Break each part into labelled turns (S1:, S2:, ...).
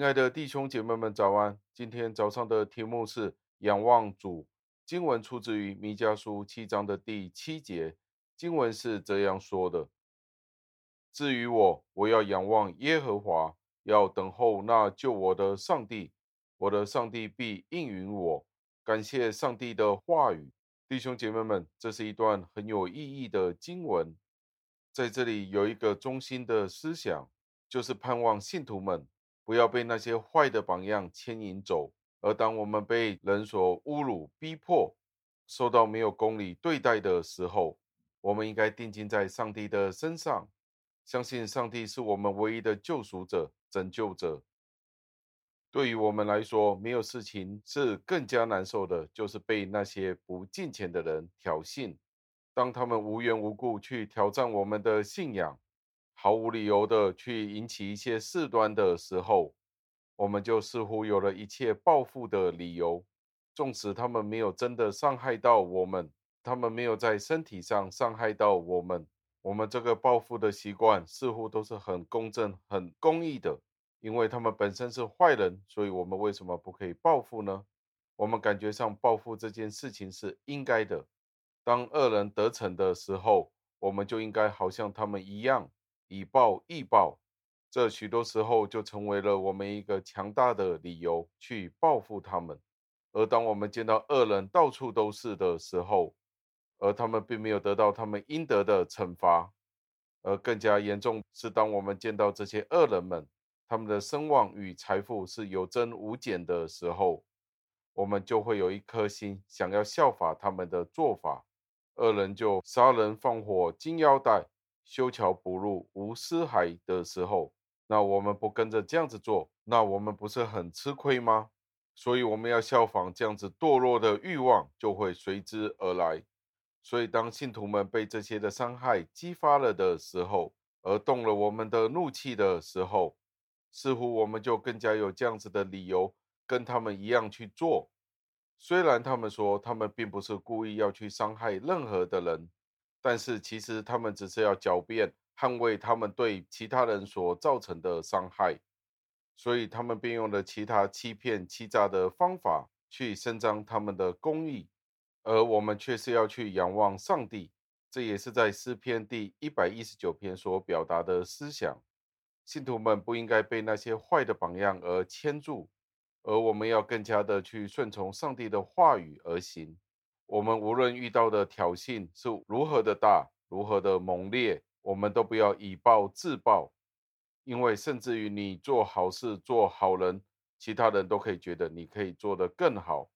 S1: 亲爱的弟兄姐妹们，早安！今天早上的题目是仰望主。经文出自于弥迦书七章的第七节，经文是这样说的：“至于我，我要仰望耶和华，要等候那救我的上帝。我的上帝必应允我。”感谢上帝的话语，弟兄姐妹们，这是一段很有意义的经文。在这里有一个中心的思想，就是盼望信徒们。不要被那些坏的榜样牵引走，而当我们被人所侮辱、逼迫，受到没有公理对待的时候，我们应该定睛在上帝的身上，相信上帝是我们唯一的救赎者、拯救者。对于我们来说，没有事情是更加难受的，就是被那些不敬虔的人挑衅，当他们无缘无故去挑战我们的信仰。毫无理由的去引起一些事端的时候，我们就似乎有了一切报复的理由。纵使他们没有真的伤害到我们，他们没有在身体上伤害到我们，我们这个报复的习惯似乎都是很公正、很公义的。因为他们本身是坏人，所以我们为什么不可以报复呢？我们感觉上报复这件事情是应该的。当恶人得逞的时候，我们就应该好像他们一样。以暴易暴，这许多时候就成为了我们一个强大的理由去报复他们。而当我们见到恶人到处都是的时候，而他们并没有得到他们应得的惩罚，而更加严重是，当我们见到这些恶人们，他们的声望与财富是有增无减的时候，我们就会有一颗心想要效法他们的做法。恶人就杀人放火金腰带。修桥补路无尸骸的时候，那我们不跟着这样子做，那我们不是很吃亏吗？所以我们要效仿这样子堕落的欲望，就会随之而来。所以当信徒们被这些的伤害激发了的时候，而动了我们的怒气的时候，似乎我们就更加有这样子的理由跟他们一样去做。虽然他们说他们并不是故意要去伤害任何的人。但是其实他们只是要狡辩，捍卫他们对其他人所造成的伤害，所以他们便用了其他欺骗、欺诈的方法去伸张他们的公义，而我们却是要去仰望上帝。这也是在诗篇第一百一十九篇所表达的思想。信徒们不应该被那些坏的榜样而牵住，而我们要更加的去顺从上帝的话语而行。我们无论遇到的挑衅是如何的大，如何的猛烈，我们都不要以暴制暴，因为甚至于你做好事、做好人，其他人都可以觉得你可以做得更好。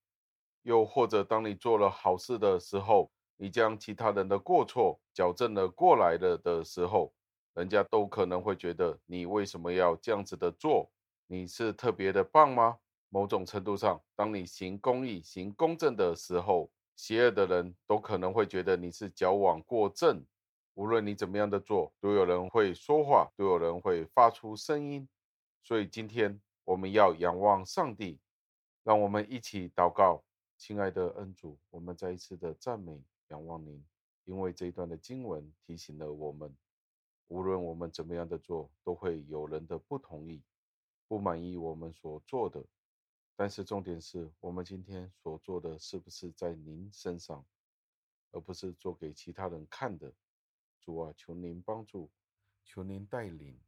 S1: 又或者，当你做了好事的时候，你将其他人的过错矫正了过来了的时候，人家都可能会觉得你为什么要这样子的做？你是特别的棒吗？某种程度上，当你行公义、行公正的时候，邪恶的人都可能会觉得你是矫枉过正，无论你怎么样的做，都有人会说话，都有人会发出声音。所以今天我们要仰望上帝，让我们一起祷告。亲爱的恩主，我们再一次的赞美仰望您，因为这一段的经文提醒了我们，无论我们怎么样的做，都会有人的不同意，不满意我们所做的。但是重点是我们今天所做的是不是在您身上，而不是做给其他人看的。主啊，求您帮助，求您带领，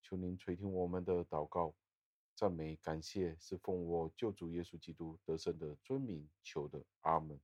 S1: 求您垂听我们的祷告、赞美、感谢，是奉我救主耶稣基督得胜的尊名求的。阿门。